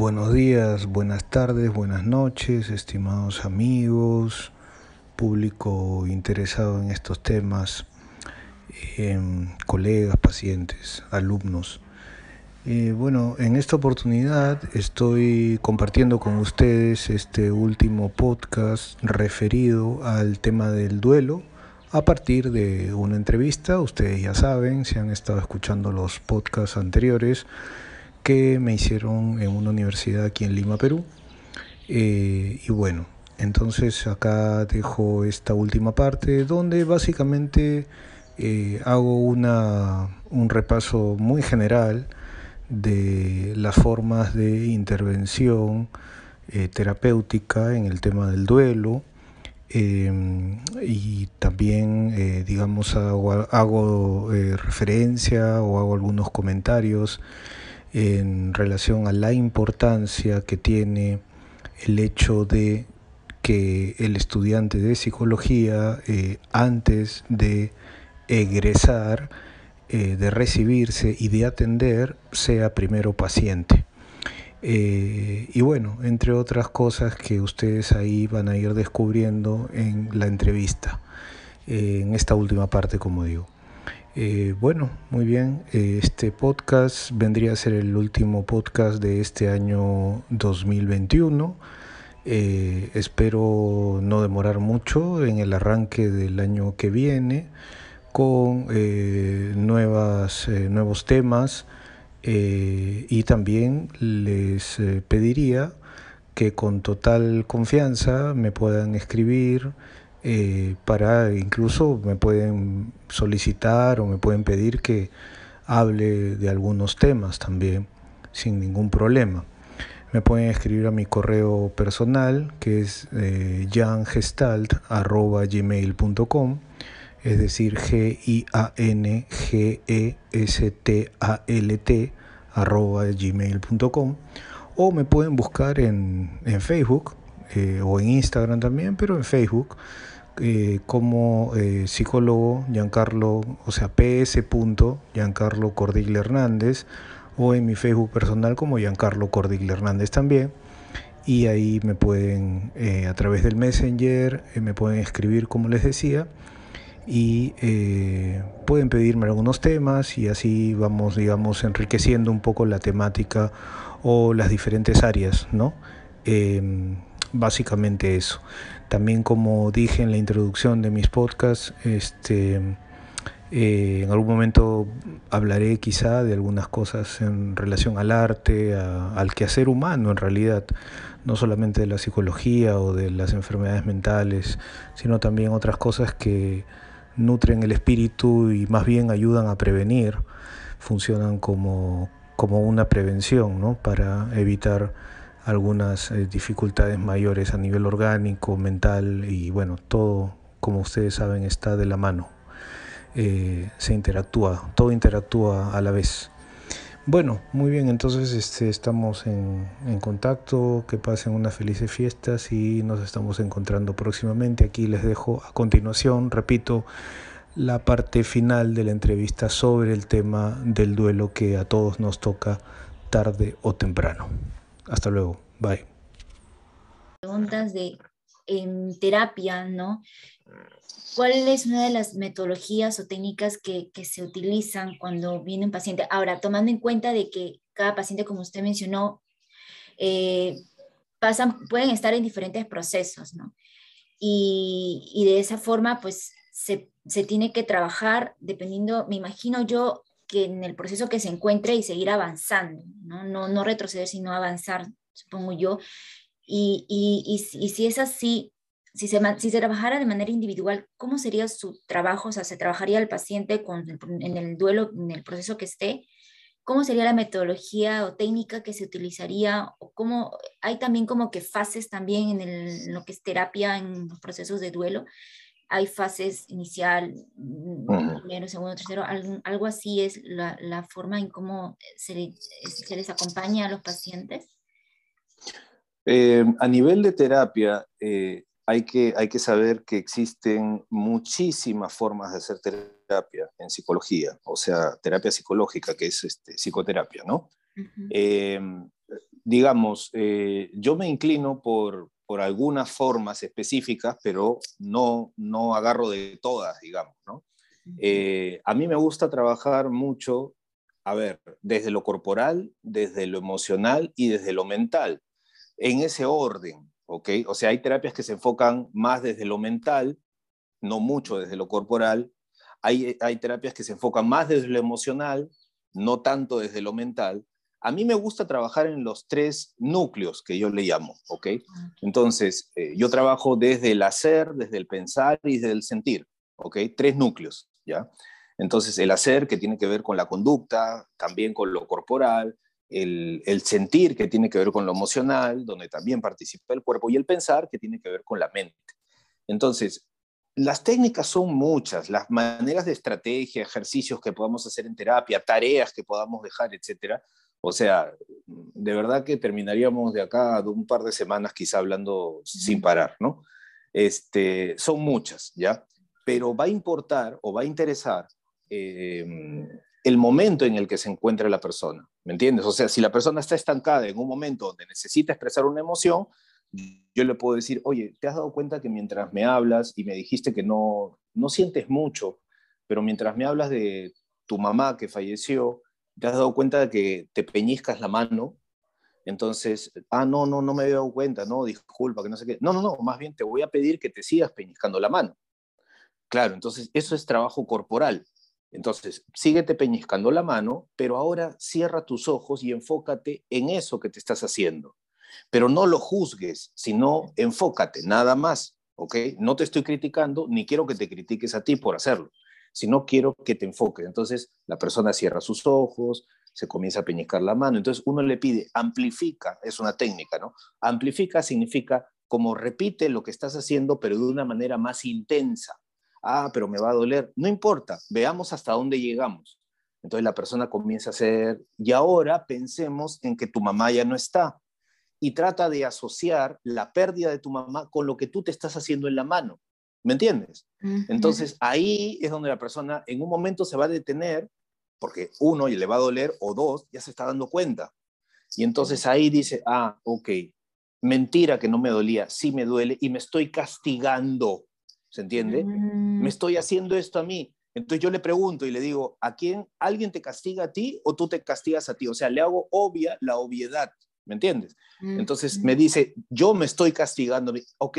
Buenos días, buenas tardes, buenas noches, estimados amigos, público interesado en estos temas, em, colegas, pacientes, alumnos. Eh, bueno, en esta oportunidad estoy compartiendo con ustedes este último podcast referido al tema del duelo a partir de una entrevista. Ustedes ya saben, si han estado escuchando los podcasts anteriores, que me hicieron en una universidad aquí en Lima, Perú. Eh, y bueno, entonces acá dejo esta última parte donde básicamente eh, hago una, un repaso muy general de las formas de intervención eh, terapéutica en el tema del duelo y también digamos hago referencia o hago algunos comentarios en relación a la importancia que tiene el hecho de que el estudiante de psicología eh, antes de egresar, eh, de recibirse y de atender, sea primero paciente. Eh, y bueno, entre otras cosas que ustedes ahí van a ir descubriendo en la entrevista, en esta última parte, como digo. Eh, bueno, muy bien. Eh, este podcast vendría a ser el último podcast de este año 2021. Eh, espero no demorar mucho en el arranque del año que viene con nuevas, nuevos temas y también les pediría que con total confianza me puedan escribir eh, para incluso me pueden solicitar o me pueden pedir que hable de algunos temas también sin ningún problema. Me pueden escribir a mi correo personal que es eh, es decir, G-I-A-N-G-E-S-T-A-L-T arroba gmail.com o me pueden buscar en, en Facebook eh, o en Instagram también, pero en Facebook eh, como eh, psicólogo Giancarlo, o sea, ps. Giancarlo Cordigle Hernández, o en mi Facebook personal como Giancarlo Cordigle Hernández también. Y ahí me pueden, eh, a través del Messenger, me pueden escribir como les decía, y pueden pedirme algunos temas y así vamos, digamos, enriqueciendo un poco la temática o las diferentes áreas, ¿no? Em, básicamente eso. También como dije en la introducción de mis podcasts, este, eh, en algún momento hablaré quizá de algunas cosas en relación al arte, al quehacer humano en realidad, no solamente de la psicología o de las enfermedades mentales, sino también otras cosas que nutren el espíritu y más bien ayudan a prevenir, funcionan como, como una prevención ¿no? para evitar algunas eh, dificultades mayores a nivel orgánico, mental y bueno, todo, como ustedes saben, está de la mano. Eh, se interactúa, todo interactúa a la vez. Bueno, muy bien, entonces este, estamos en, en, contacto, que pasen unas felices fiestas y nos estamos encontrando próximamente. Aquí les dejo a continuación, repito, la parte final de la entrevista sobre el tema del duelo que a todos nos toca tarde o temprano. Hasta luego. Bye. Preguntas de en terapia, ¿no? ¿Cuál es una de las metodologías o técnicas que, se utilizan cuando viene un paciente? Ahora, tomando en cuenta de que cada paciente, como usted mencionó, eh, pasan, pueden estar en diferentes procesos, ¿no? Y, y de esa forma, pues, se, se, tiene que trabajar dependiendo, me imagino yo, que en el proceso que se encuentre y seguir avanzando, ¿no? No, no retroceder, sino avanzar, supongo yo. Y, y, y, si es así, si se, si se trabajara de manera individual, ¿cómo sería su trabajo? O sea, ¿se trabajaría el paciente con, en el duelo, en el proceso que esté? ¿Cómo sería la metodología o técnica que se utilizaría? ¿O cómo, hay también como que fases también en, el, lo que es terapia en procesos de duelo hay fases inicial, mm, primero, segundo, tercero, algo, así es la, la, forma en cómo se, se, les acompaña a los pacientes? Eh, a nivel de terapia, eh, hay, que, hay que saber que existen muchísimas formas de hacer terapia en psicología, o sea, terapia psicológica, que es este, psicoterapia, ¿no? digamos, eh, yo me inclino por, por algunas formas específicas, pero no, no agarro de todas, digamos, ¿no? Eh, a mí me gusta trabajar mucho, a ver, desde lo corporal, desde lo emocional y desde lo mental, en ese orden, ¿ok? O sea, hay terapias que se enfocan más desde lo mental, no mucho desde lo corporal, hay, hay terapias que se enfocan más desde lo emocional, no tanto desde lo mental. A mí me gusta trabajar en los tres núcleos que yo le llamo, ¿ok? Entonces, eh, yo trabajo desde el hacer, desde el pensar y desde el sentir, ¿ok? Tres núcleos. Entonces, el hacer, que tiene que ver con la conducta, también con lo corporal, el, sentir, que tiene que ver con lo emocional, donde también participa el cuerpo, y el pensar, que tiene que ver con la mente. Entonces, las técnicas son muchas, las maneras de estrategia, ejercicios que podamos hacer en terapia, tareas que podamos dejar, etcétera. O sea, de verdad que terminaríamos de acá de un par de semanas quizá hablando sin parar, ¿no? Este, son muchas, ¿ya? pero va a importar o va a interesar eh, el momento en el que se encuentra la persona, ¿me entiendes? O sea, si la persona está estancada en un momento donde necesita expresar una emoción, yo le puedo decir, oye, ¿te has dado cuenta que mientras me hablas y me dijiste que no, no sientes mucho, pero mientras me hablas de tu mamá que falleció, te has dado cuenta de que te peñizcas la mano? Entonces, ah, no, no, no me había dado cuenta, no, disculpa, que no sé qué. No, no, no, más bien te voy a pedir que te sigas peñizcando la mano. Claro, entonces eso es trabajo corporal. Entonces, síguete peñiscando la mano, pero ahora cierra tus ojos y enfócate en eso que te estás haciendo. Pero no lo juzgues, sino enfócate, nada más, ¿ok? No te estoy criticando, ni quiero que te critiques a ti por hacerlo, sino quiero que te enfoques. Entonces, la persona cierra sus ojos, se comienza a peñiscar la mano. Entonces, uno le pide, amplifica, es una técnica, ¿no? Amplifica significa como repite lo que estás haciendo, pero de una manera más intensa ah, pero me va a doler, no importa, veamos hasta dónde llegamos. Entonces la persona comienza a hacer, y ahora pensemos en que tu mamá ya no está. Y trata de asociar la pérdida de tu mamá con lo que tú te estás haciendo en la mano. ¿Me entiendes? Entonces ahí es donde la persona en un momento se va a detener, porque uno, y le va a doler, o dos, ya se está dando cuenta. Y entonces ahí dice, ah, ok, mentira que no me dolía, sí me duele y me estoy castigando. ¿se entiende? Me Mm, estoy haciendo esto a mí. Entonces yo le pregunto y le digo, ¿a quién? ¿Alguien te castiga a ti o tú te castigas a ti? O sea, le hago obvia la obviedad, ¿me entiendes? mm, Entonces me dice, yo me estoy castigando. Ok,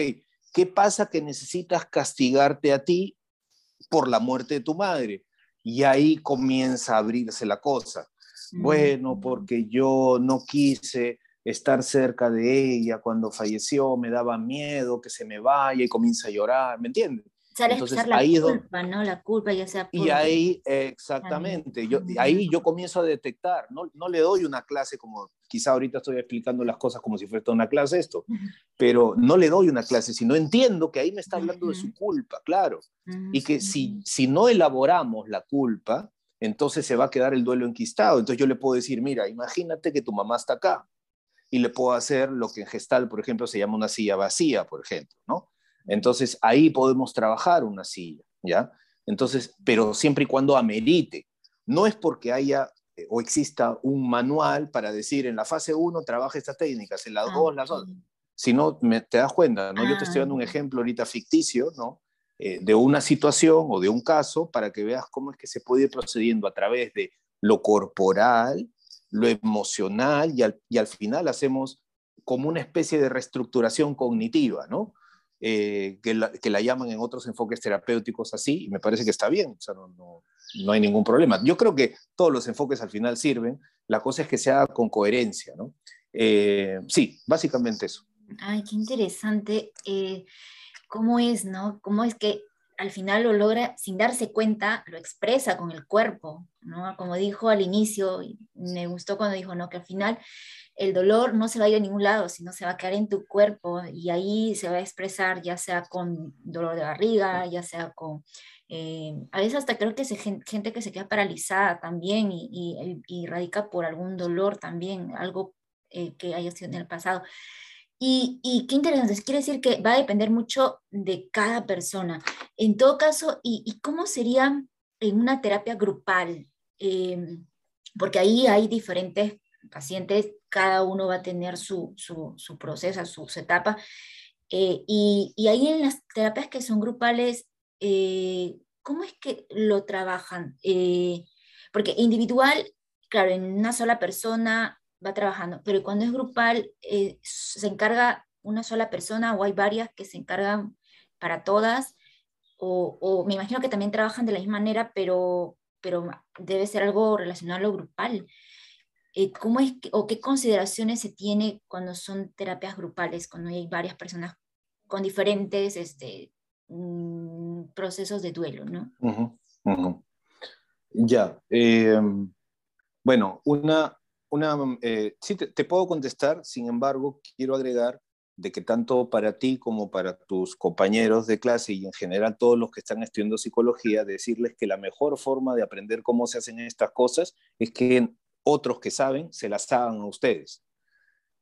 ¿qué pasa que necesitas castigarte a ti por la muerte de tu madre? Y ahí comienza a abrirse la cosa. Bueno, porque yo no quise estar cerca de ella cuando falleció, me daba miedo que se me vaya y comienza a llorar, ¿me entiendes? Sale a Entonces expresar la ahí culpa, ¿no? La culpa ya sea y por... ahí, exactamente, yo, ahí yo comienzo a detectar, no, no le doy una clase como, quizá ahorita estoy explicando las cosas como si fuera una clase esto, pero no le doy una clase, sino entiendo que ahí me está hablando de su culpa, claro, y que si, si no elaboramos la culpa, entonces se va a quedar el duelo enquistado. Entonces yo le puedo decir, mira, imagínate que tu mamá está acá y le puedo hacer lo que en gestal, por ejemplo, se llama una silla vacía, por ejemplo, ¿no? Entonces ahí podemos trabajar una silla, ¿ya? Entonces, pero siempre y cuando amerite. No es porque haya eh, o exista un manual para decir en la fase 1 trabaja estas técnicas, en la Ah, 2 las otras. Si no, me- te das cuenta, ¿no? Yo te estoy dando un Ah. ejemplo ahorita ficticio, ¿no? Eh, de una situación o de un caso para que veas cómo es que se puede ir procediendo a través de lo corporal, lo emocional y al, y al final hacemos como una especie de reestructuración cognitiva, ¿no? Eh, que, la, que, la, llaman en otros enfoques terapéuticos así, y me parece que está bien, o sea, no, no, no, hay ningún problema. Yo creo que todos los enfoques al final sirven, la cosa es que se haga con coherencia, ¿no? Eh, sí, básicamente eso. Ay, qué interesante. Eh, ¿Cómo es, no? ¿Cómo es que al final lo logra, sin darse cuenta, lo expresa con el cuerpo, ¿no? Como dijo al inicio, me gustó cuando dijo, ¿no? Que al final el dolor no se va a ir a ningún lado, sino se va a quedar en tu cuerpo y ahí se va a expresar ya sea con dolor de barriga, ya sea con... Eh, a veces hasta creo que se, gente que se queda paralizada también y radica por algún dolor también, algo eh, que haya sido en el pasado. Y, y, qué interesante, quiere decir que va a depender mucho de cada persona. En todo caso, ¿y, y cómo sería en una terapia grupal? Eh, porque ahí hay diferentes pacientes, cada uno va a tener su, proceso, su, etapa. Eh, y, ahí en las terapias que son grupales, eh, ¿cómo es que lo trabajan? Eh, porque individual, claro, en una sola persona va trabajando, pero cuando es grupal, se encarga una sola persona o hay varias que se encargan para todas, o, me imagino que también trabajan de la misma manera, pero, pero debe ser algo relacionado a lo grupal. Eh, ¿Cómo es o qué consideraciones se tiene cuando son terapias grupales, cuando hay varias personas con diferentes este, mm, procesos de duelo, ¿no? Ya. Em, bueno, una, una eh, sí te, puedo contestar, sin embargo, quiero agregar de que tanto para ti como para tus compañeros de clase y en general todos los que están estudiando psicología, decirles que la mejor forma de aprender cómo se hacen estas cosas es que otros que saben se las hagan a ustedes.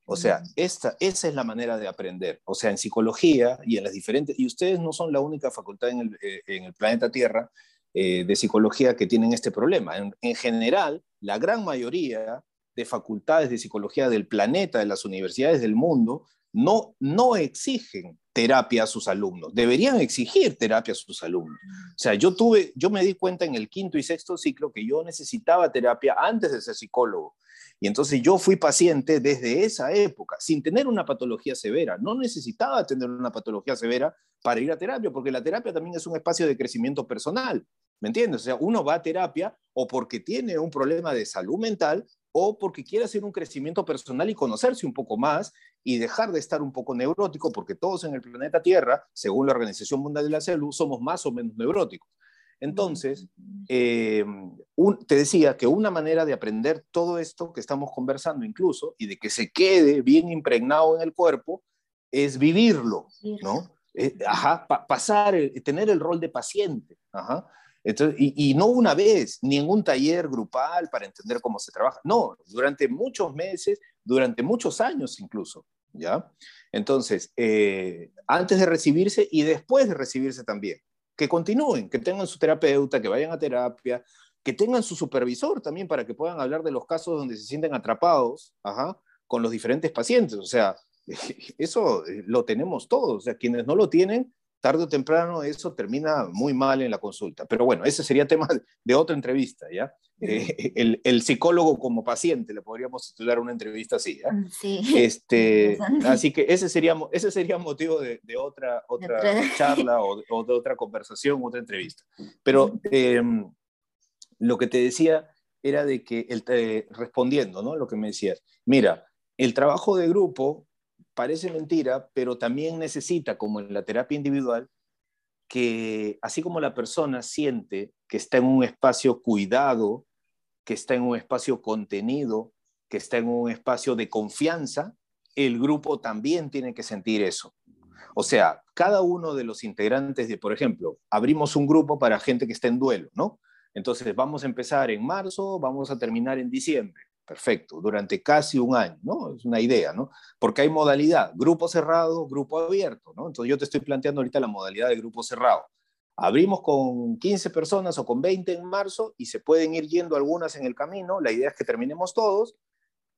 O sea, esta, esa es la manera de aprender. O sea, en psicología y en las diferentes, y ustedes no son la única facultad en el, eh, planeta Tierra eh, de psicología que tienen este problema. en general, la gran mayoría de facultades de psicología del planeta, de las universidades del mundo, no, no exigen terapia a sus alumnos, deberían exigir terapia a sus alumnos. O sea, yo tuve, yo me di cuenta en el quinto y sexto ciclo que yo necesitaba terapia antes de ser psicólogo. Y entonces yo fui paciente desde esa época, sin tener una patología severa. No necesitaba tener una patología severa para ir a terapia, porque la terapia también es un espacio de crecimiento personal. ¿Me entiendes? O sea, uno va a terapia o porque tiene un problema de salud mental o porque quiere hacer un crecimiento personal y conocerse un poco más y dejar de estar un poco neurótico, porque todos en el planeta Tierra, según la Organización Mundial de la Salud, somos más o menos neuróticos. Entonces, eh, te decía que una manera de aprender todo esto que estamos conversando incluso y de que se quede bien impregnado en el cuerpo es vivirlo, ¿no? Eh, ajá, pasar, tener el rol de paciente. Ajá y, no una vez, ni en un taller grupal para entender cómo se trabaja, no, durante muchos meses, durante muchos años incluso, ¿ya? Entonces, eh, antes de recibirse y después de recibirse también, que continúen, que tengan su terapeuta, que vayan a terapia, que tengan su supervisor también para que puedan hablar de los casos donde se sienten atrapados, con los diferentes pacientes, o sea, eso eh, lo tenemos todos, o sea, quienes no lo tienen, tarde o temprano eso termina muy mal en la consulta. Pero bueno, ese sería tema de otra entrevista, ¿ya? Eh, el, psicólogo como paciente, le podríamos titular una entrevista así, ¿ya? Mm, sí. Este, así que ese sería, ese sería motivo de, otra, otra charla o, de otra conversación, otra entrevista. Pero em, lo que te decía era de que, el, eh, respondiendo, ¿no? Lo que me decías, mira, el trabajo de grupo parece mentira, pero también necesita, como en la terapia individual, que así como la persona siente que está en un espacio cuidado, que está en un espacio contenido, que está en un espacio de confianza, el grupo también tiene que sentir eso. O sea, cada uno de los integrantes de, por ejemplo, abrimos un grupo para gente que está en duelo, ¿no? Entonces vamos a empezar en marzo, vamos a terminar en diciembre. Perfecto, durante casi un año, ¿no? Es una idea, ¿no? Porque hay modalidad, grupo cerrado, grupo abierto, ¿no? Entonces yo te estoy planteando ahorita la modalidad de grupo cerrado. Abrimos con 15 personas o con 20 en marzo y se pueden ir yendo algunas en el camino. La idea es que terminemos todos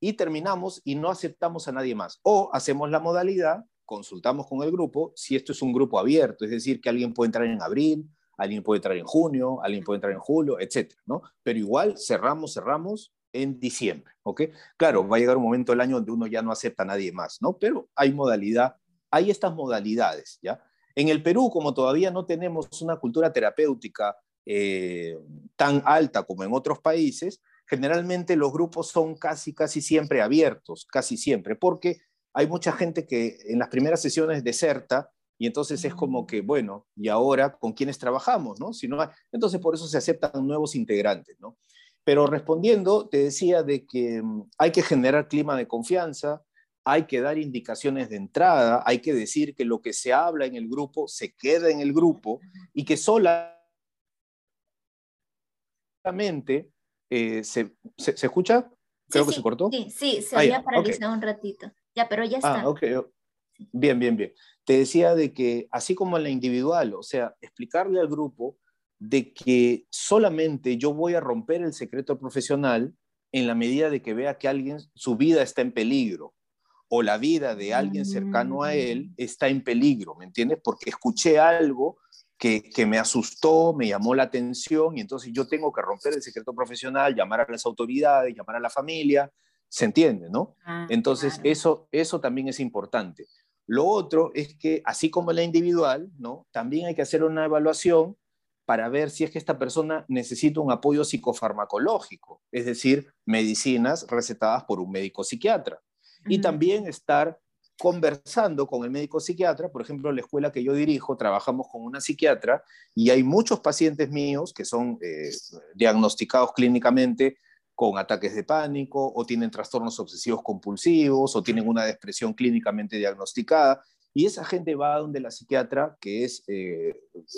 y terminamos y no aceptamos a nadie más. O hacemos la modalidad, consultamos con el grupo, si esto es un grupo abierto, es decir, que alguien puede entrar en abril, alguien puede entrar en junio, alguien puede entrar en julio, etcétera, ¿no? Pero igual cerramos, cerramos en diciembre, ¿ok? Claro, va a llegar un momento del año donde uno ya no acepta a nadie más, ¿no? Pero hay modalidad, hay estas modalidades, ¿ya? En el Perú, como todavía no tenemos una cultura terapéutica eh, tan alta como en otros países, generalmente los grupos son casi, casi siempre abiertos, casi siempre, porque hay mucha gente que en las primeras sesiones deserta y entonces es como que, bueno, ¿y ahora con quiénes trabajamos? ¿no? Si no entonces por eso se aceptan nuevos integrantes, ¿no? Pero respondiendo, te decía de que mm, hay que generar clima de confianza, hay que dar indicaciones de entrada, hay que decir que lo que se habla en el grupo se queda en el grupo y que solamente eh, se, se, escucha? Creo que se cortó. Sí, sí, se había paralizado un ratito. Ya, pero ya está. Ah. Bien, bien, bien. Te decía de que así como en la individual, o sea, explicarle al grupo de que solamente yo voy a romper el secreto profesional en la medida de que vea que alguien, su vida está en peligro o la vida de alguien cercano a él mm. está en peligro, ¿me entiendes? Porque escuché algo que, que, me asustó, me llamó la atención y entonces yo tengo que romper el secreto profesional, llamar a las autoridades, llamar a la familia, ¿se entiende, no? Ah, entonces eso, eso también es importante. Lo otro es que, así como la individual, ¿no? También hay que hacer una evaluación para ver si es que esta persona necesita un apoyo psicofarmacológico, es decir, medicinas recetadas por un médico psiquiatra. Y también estar conversando con el médico psiquiatra, por ejemplo, en la escuela que yo dirijo, trabajamos con una psiquiatra y hay muchos pacientes míos que son eh, diagnosticados clínicamente con ataques de pánico o tienen trastornos obsesivos compulsivos o tienen una depresión clínicamente diagnosticada. Y esa gente va a donde la psiquiatra, que es eh,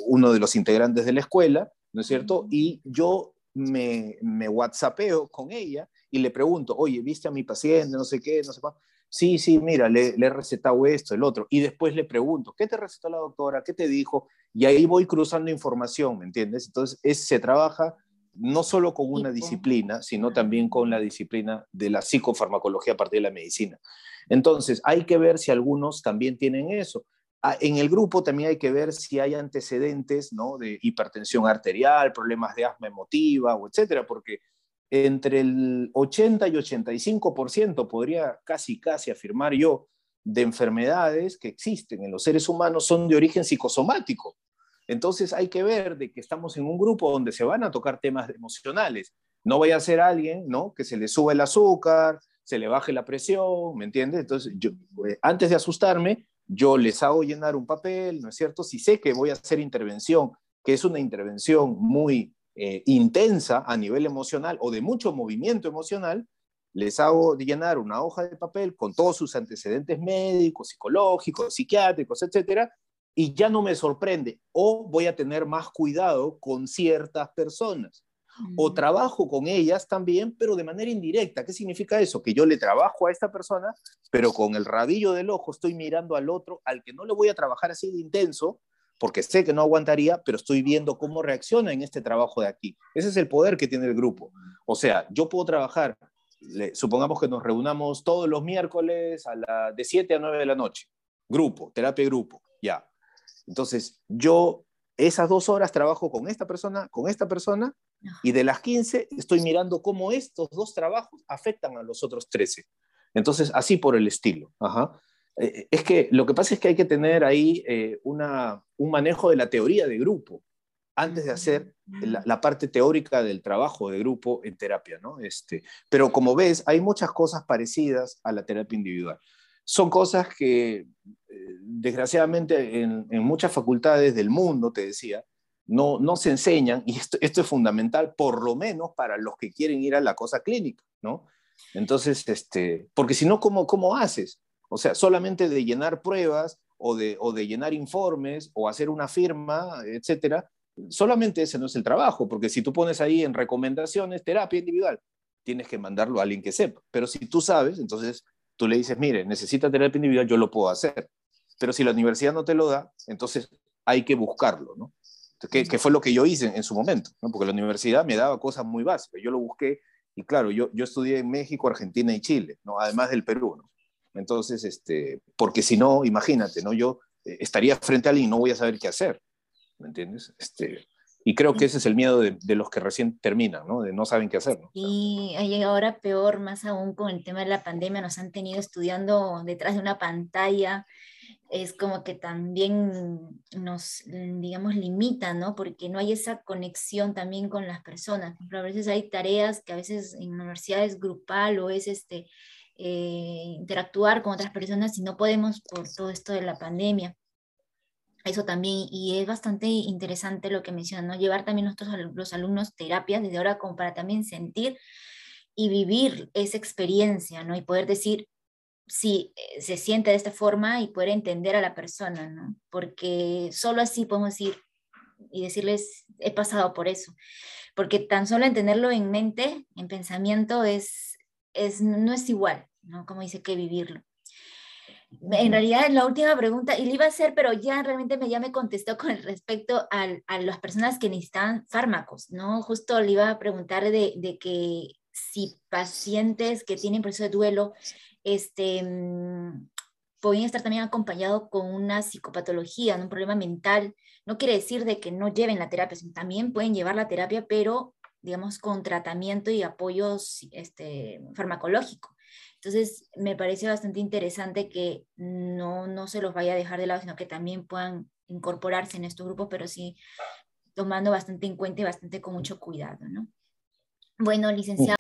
uno de los integrantes de la escuela, ¿no es cierto? Y yo me, me whatsappeo con ella y le pregunto, oye, ¿viste a mi paciente? No sé qué, no sé qué. Sí, sí, mira, le, le, he recetado esto, el otro. Y después le pregunto, ¿qué te recetó la doctora? ¿Qué te dijo? Y ahí voy cruzando información, ¿me entiendes? Entonces, es, se trabaja no solo con una disciplina, sino también con la disciplina de la psicofarmacología a partir de la medicina. Entonces, hay que ver si algunos también tienen eso. Ah, en el grupo también hay que ver si hay antecedentes ¿no? de hipertensión arterial, problemas de asma emotiva, o etcétera, porque entre el 80 y 85% podría casi, casi afirmar yo, de enfermedades que existen en los seres humanos son de origen psicosomático. Entonces hay que ver de que estamos en un grupo donde se van a tocar temas emocionales. No vaya a ser alguien, ¿no? Que se le sube el azúcar, se le baje la presión, ¿me entiendes? Entonces, yo, eh, antes de asustarme, yo les hago llenar un papel, ¿no es cierto? Si sé que voy a hacer intervención, que es una intervención muy eh, intensa a nivel emocional o de mucho movimiento emocional, les hago llenar una hoja de papel con todos sus antecedentes médicos, psicológicos, psiquiátricos, etcétera, y ya no me sorprende. O voy a tener más cuidado con ciertas personas. O mm. trabajo con ellas también, pero de manera indirecta. ¿Qué significa eso? Que yo le trabajo a esta persona, pero con el rabillo del ojo estoy mirando al otro, al que no le voy a trabajar así de intenso, porque sé que no aguantaría, pero estoy viendo cómo reacciona en este trabajo de aquí. Ese es el poder que tiene el grupo. O sea, yo puedo trabajar, supongamos que nos reunamos todos los miércoles a la, de 7 a 9 de la noche. Grupo, terapia grupo, ya. Entonces, yo esas dos horas trabajo con esta persona, con esta persona, y de las 15 estoy mirando cómo estos dos trabajos afectan a los otros 13. Entonces, así por el estilo. Eh, es que lo que pasa es que hay que tener ahí eh, una, un manejo de la teoría de grupo antes de hacer la, la, parte teórica del trabajo de grupo en terapia, ¿no? Este, pero como ves, hay muchas cosas parecidas a la terapia individual son cosas que eh, desgraciadamente en, muchas facultades del mundo, te decía, no, no se enseñan y esto, esto es fundamental por lo menos para los que quieren ir a la cosa clínica, ¿no? Entonces, este, porque si no, ¿cómo, ¿cómo haces? O sea, solamente de llenar pruebas o de, o de llenar informes o hacer una firma, etcétera, solamente ese no es el trabajo, porque si tú pones ahí en recomendaciones terapia individual, tienes que mandarlo a alguien que sepa. Pero si tú sabes, entonces tú le dices, mire, necesita terapia individual, yo lo puedo hacer. Pero si la universidad no te lo da, entonces hay que buscarlo, ¿no? Que, fue lo que yo hice en, su momento, ¿no? Porque la universidad me daba cosas muy básicas. Yo lo busqué y claro, yo, yo estudié en México, Argentina y Chile, ¿no? Además del Perú, ¿no? Entonces, este, porque si no, imagínate, ¿no? Yo eh, estaría frente a alguien y no voy a saber qué hacer, ¿me entiendes? Este, y creo que ese es el miedo de, los que recién terminan, ¿no? De no saben qué hacer. ¿no? Y ahora peor, más aún con el tema de la pandemia, nos han tenido estudiando detrás de una pantalla. Es como que también nos, digamos, limita, ¿no? Porque no hay esa conexión también con las personas. a veces hay tareas que a veces en universidades grupal o es este, eh, interactuar con otras personas y no podemos por todo esto de la pandemia eso también, y es bastante interesante lo que mencionan, ¿no? Llevar también nuestros los alumnos terapias desde ahora como para también sentir y vivir esa experiencia, ¿no? Y poder decir si eh, se siente de esta forma y poder entender a la persona, ¿no? Porque solo así podemos decir y decirles, he pasado por eso. Porque tan solo entenderlo en mente, en pensamiento, es, es, no es igual, ¿no? Como dice que vivirlo. En realidad, la última pregunta, y le iba a hacer, pero ya realmente me, ya me contestó con respecto a, a las personas que necesitan fármacos, ¿no? Justo le iba a preguntar de, de, que si pacientes que tienen proceso de duelo este, mm, pueden estar también acompañados con una psicopatología, un problema mental. No quiere decir de que no lleven la terapia, también pueden llevar la terapia, pero digamos con tratamiento y apoyo este, farmacológico. Entonces, me parece bastante interesante que no, no se los vaya a dejar de lado, sino que también puedan incorporarse en estos grupos, pero sí tomando bastante en cuenta y bastante con mucho cuidado, ¿no? Bueno, licenciado.